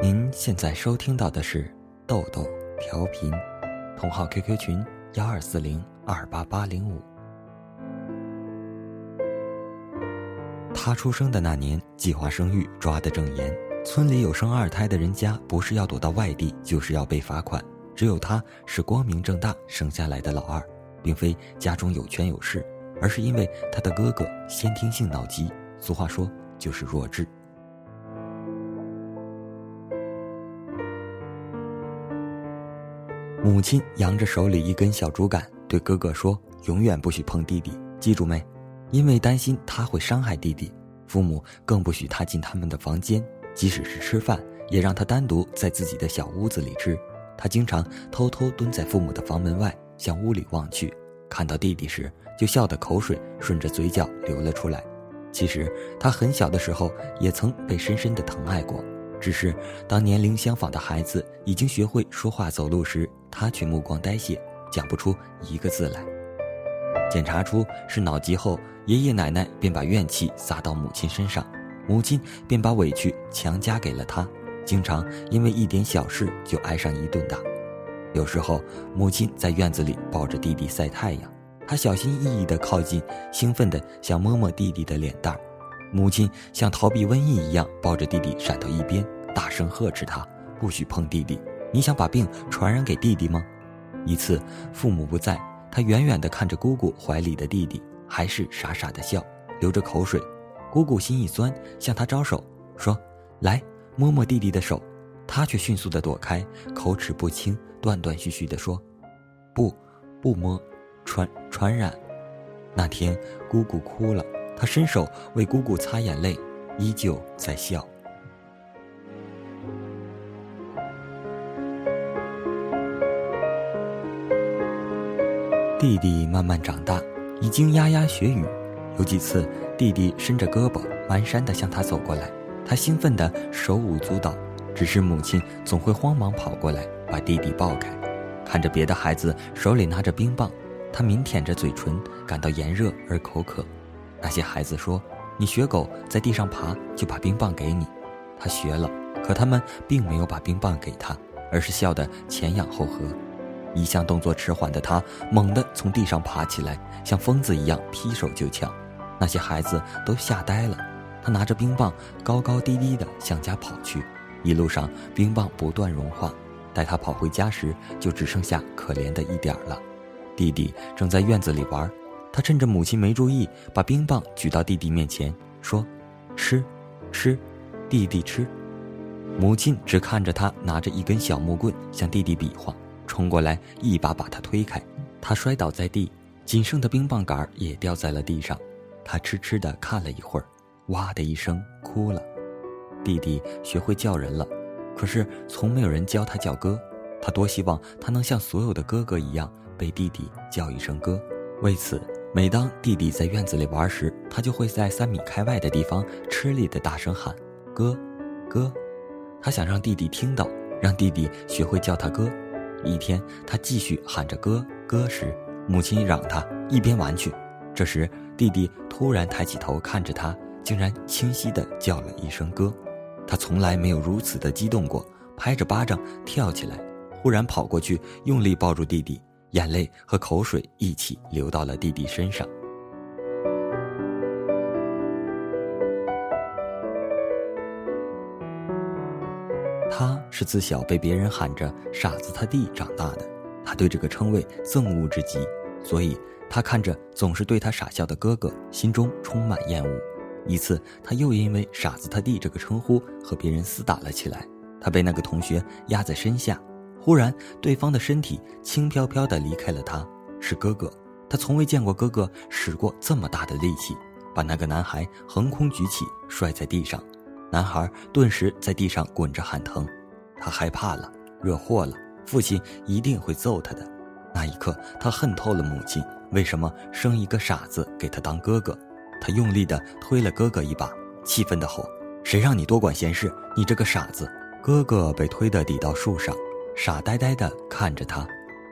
您现在收听到的是豆豆调频，同号 QQ 群幺二四零二八八零五。他出生的那年，计划生育抓得正严，村里有生二胎的人家，不是要躲到外地，就是要被罚款。只有他是光明正大生下来的老二，并非家中有权有势，而是因为他的哥哥先天性脑疾，俗话说就是弱智。母亲扬着手里一根小竹竿，对哥哥说：“永远不许碰弟弟，记住没？因为担心他会伤害弟弟，父母更不许他进他们的房间，即使是吃饭，也让他单独在自己的小屋子里吃。他经常偷偷蹲在父母的房门外，向屋里望去，看到弟弟时，就笑得口水顺着嘴角流了出来。其实他很小的时候，也曾被深深的疼爱过。”只是当年龄相仿的孩子已经学会说话走路时，他却目光呆滞，讲不出一个字来。检查出是脑疾后，爷爷奶奶便把怨气撒到母亲身上，母亲便把委屈强加给了他，经常因为一点小事就挨上一顿打。有时候，母亲在院子里抱着弟弟晒太阳，他小心翼翼地靠近，兴奋地想摸摸弟弟的脸蛋儿。母亲像逃避瘟疫一样抱着弟弟闪到一边，大声呵斥他：“不许碰弟弟！你想把病传染给弟弟吗？”一次，父母不在，他远远地看着姑姑怀里的弟弟，还是傻傻的笑，流着口水。姑姑心一酸，向他招手说：“来，摸摸弟弟的手。”他却迅速地躲开，口齿不清，断断续续地说：“不，不摸，传传染。”那天，姑姑哭了。他伸手为姑姑擦眼泪，依旧在笑。弟弟慢慢长大，已经牙牙学语。有几次，弟弟伸着胳膊，蹒跚地向他走过来，他兴奋地手舞足蹈。只是母亲总会慌忙跑过来，把弟弟抱开。看着别的孩子手里拿着冰棒，他抿舔着嘴唇，感到炎热而口渴。那些孩子说：“你学狗在地上爬，就把冰棒给你。”他学了，可他们并没有把冰棒给他，而是笑得前仰后合。一向动作迟缓的他，猛地从地上爬起来，像疯子一样劈手就抢。那些孩子都吓呆了。他拿着冰棒，高高低低地向家跑去。一路上，冰棒不断融化。待他跑回家时，就只剩下可怜的一点了。弟弟正在院子里玩。他趁着母亲没注意，把冰棒举到弟弟面前，说：“吃，吃，弟弟吃。”母亲只看着他拿着一根小木棍向弟弟比划，冲过来一把把他推开，他摔倒在地，仅剩的冰棒杆也掉在了地上。他痴痴地看了一会儿，哇的一声哭了。弟弟学会叫人了，可是从没有人教他叫哥。他多希望他能像所有的哥哥一样被弟弟叫一声哥，为此。每当弟弟在院子里玩时，他就会在三米开外的地方吃力地大声喊：“哥，哥！”他想让弟弟听到，让弟弟学会叫他哥。一天，他继续喊着“哥哥”时，母亲嚷他一边玩去。这时，弟弟突然抬起头看着他，竟然清晰地叫了一声“哥”。他从来没有如此的激动过，拍着巴掌跳起来，忽然跑过去，用力抱住弟弟。眼泪和口水一起流到了弟弟身上。他是自小被别人喊着“傻子他弟”长大的，他对这个称谓憎恶至极，所以他看着总是对他傻笑的哥哥，心中充满厌恶。一次，他又因为“傻子他弟”这个称呼和别人厮打了起来，他被那个同学压在身下。忽然，对方的身体轻飘飘地离开了他，是哥哥。他从未见过哥哥使过这么大的力气，把那个男孩横空举起，摔在地上。男孩顿时在地上滚着喊疼，他害怕了，惹祸了，父亲一定会揍他的。那一刻，他恨透了母亲，为什么生一个傻子给他当哥哥？他用力地推了哥哥一把，气愤地吼：“谁让你多管闲事？你这个傻子！”哥哥被推得抵到树上。傻呆呆地看着他。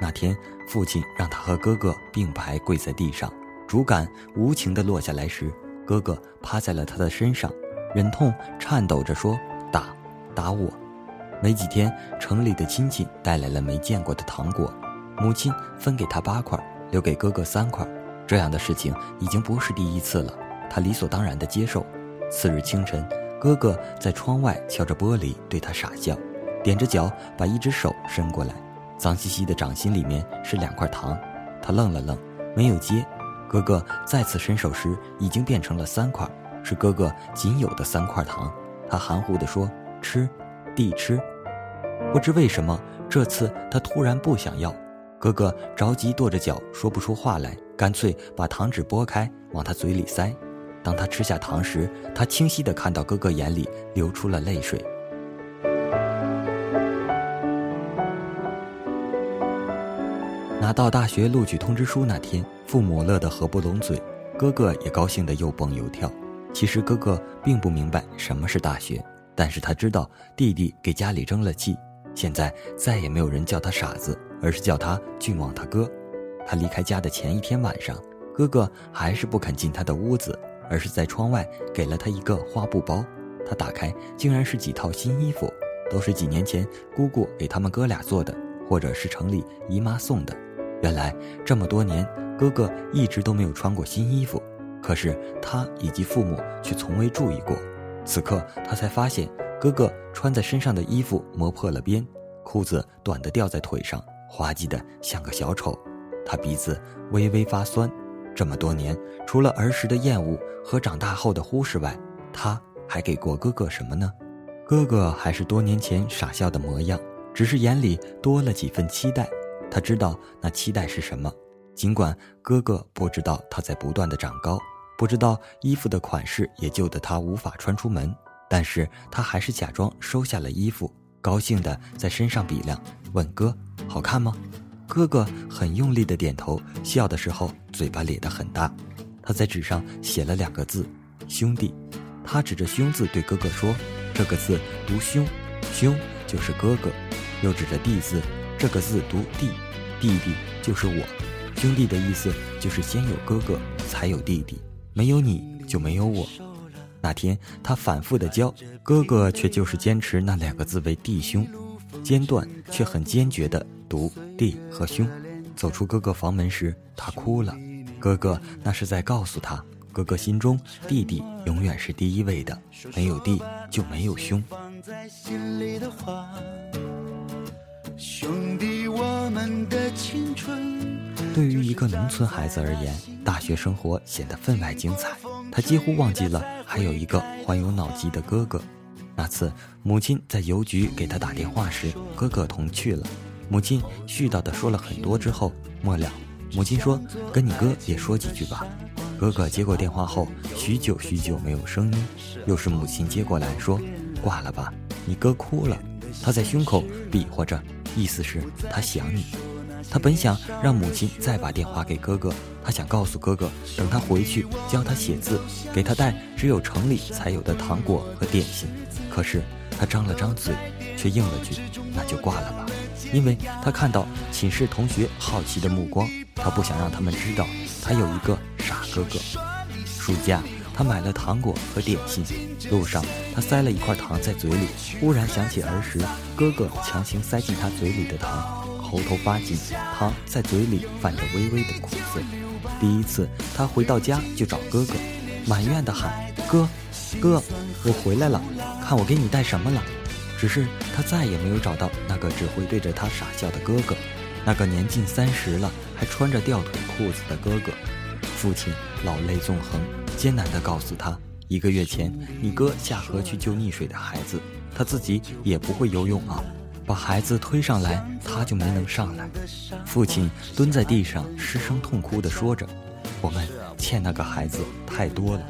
那天，父亲让他和哥哥并排跪在地上，竹竿无情地落下来时，哥哥趴在了他的身上，忍痛颤抖着说：“打，打我。”没几天，城里的亲戚带来了没见过的糖果，母亲分给他八块，留给哥哥三块。这样的事情已经不是第一次了，他理所当然地接受。次日清晨，哥哥在窗外敲着玻璃对他傻笑，踮着脚把一只手伸过来，脏兮兮的掌心里面是两块糖。他愣了愣，没有接。哥哥再次伸手时，已经变成了三块，是哥哥仅有的三块糖。他含糊地说：“吃，弟吃。”不知为什么，这次他突然不想要。哥哥着急跺着脚，说不出话来，干脆把糖纸拨开，往他嘴里塞。当他吃下糖时，他清晰地看到哥哥眼里流出了泪水。拿到大学录取通知书那天，父母乐得合不拢嘴，哥哥也高兴得又蹦又跳。其实哥哥并不明白什么是大学，但是他知道弟弟给家里争了气。现在再也没有人叫他傻子，而是叫他俊旺他哥。他离开家的前一天晚上，哥哥还是不肯进他的屋子，而是在窗外给了他一个花布包。他打开，竟然是几套新衣服，都是几年前姑姑给他们哥俩做的，或者是城里姨妈送的。原来这么多年，哥哥一直都没有穿过新衣服，可是他以及父母却从未注意过。此刻他才发现。哥哥穿在身上的衣服磨破了边，裤子短的掉在腿上，滑稽的像个小丑。他鼻子微微发酸。这么多年，除了儿时的厌恶和长大后的忽视外，他还给过哥哥什么呢？哥哥还是多年前傻笑的模样，只是眼里多了几分期待。他知道那期待是什么，尽管哥哥不知道他在不断的长高，不知道衣服的款式也旧得他无法穿出门。但是他还是假装收下了衣服，高兴地在身上比量，问哥：“好看吗？”哥哥很用力地点头，笑的时候嘴巴咧得很大。他在纸上写了两个字：“兄弟。”他指着“兄”字对哥哥说：“这个字读兄，兄就是哥哥。”又指着“弟”字，这个字读弟，弟弟就是我。兄弟的意思就是先有哥哥才有弟弟，没有你就没有我。那天，他反复的教哥哥，却就是坚持那两个字为弟兄，间断却很坚决的读弟和兄。走出哥哥房门时，他哭了。哥哥那是在告诉他，哥哥心中弟弟永远是第一位的，没有弟就没有兄。兄弟，我们的青春。对于一个农村孩子而言，大学生活显得分外精彩。他几乎忘记了还有一个患有脑疾的哥哥。那次母亲在邮局给他打电话时，哥哥同去了。母亲絮叨地说了很多之后，末了，母亲说：“跟你哥也说几句吧。”哥哥接过电话后，许久许久没有声音。又是母亲接过来说：“挂了吧，你哥哭了。”他在胸口比划着，意思是他想你。他本想让母亲再把电话给哥哥，他想告诉哥哥，等他回去教他写字，给他带只有城里才有的糖果和点心。可是他张了张嘴，却应了句：“那就挂了吧。”因为他看到寝室同学好奇的目光，他不想让他们知道他有一个傻哥哥。暑假，他买了糖果和点心，路上他塞了一块糖在嘴里，忽然想起儿时哥哥强行塞进他嘴里的糖。喉头发紧，糖在嘴里泛着微微的苦涩。第一次，他回到家就找哥哥，埋怨地喊：“哥，哥，我回来了，看我给你带什么了。”只是他再也没有找到那个只会对着他傻笑的哥哥，那个年近三十了还穿着吊腿裤子的哥哥。父亲老泪纵横，艰难地告诉他：“一个月前，你哥下河去救溺水的孩子，他自己也不会游泳啊。”把孩子推上来，他就没能上来。父亲蹲在地上失声痛哭地说着：“我们欠那个孩子太多了。”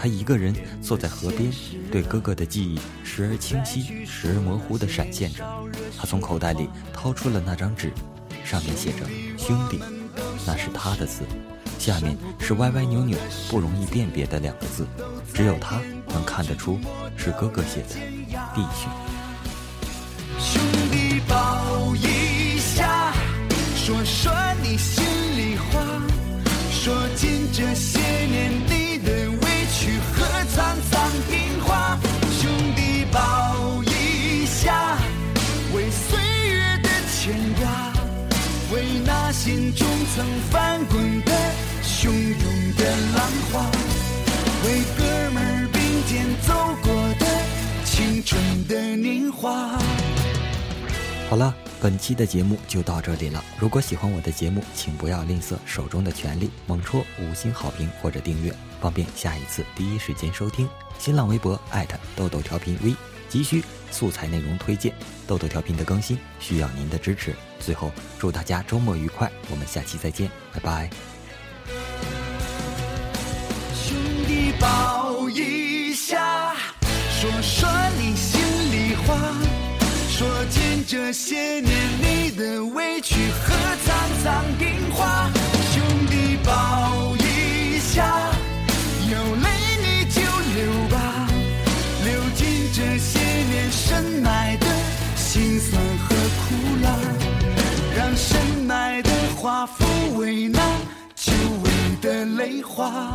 他一个人坐在河边，对哥哥的记忆时而清晰，时而模糊地闪现着。他从口袋里掏出了那张纸，上面写着“兄弟”，那是他的字，下面是歪歪扭扭不容易辨别的两个字只有他能看得出是哥哥写的。弟兄兄弟抱一下说说你心里话说尽这些年你的委屈和沧桑变化兄弟抱一下为岁月的牵挂为那心中曾翻滚的汹涌的浪花，为哥们儿并肩走过的青春的年华。好了，本期的节目就到这里了。如果喜欢我的节目，请不要吝啬手中的权力，猛戳五星好评或者订阅，方便下一次第一时间收听。新浪微博艾特豆豆调频 V，急需素材内容推荐，豆豆调频的更新需要您的支持。最后，祝大家周末愉快，我们下期再见，拜拜。抱一下，说说你心里话，说尽这些年你的委屈和沧桑变化。兄弟抱一下，有泪你就流吧，流尽这些年深埋的辛酸和苦辣，让深埋的花抚慰那久违的泪花。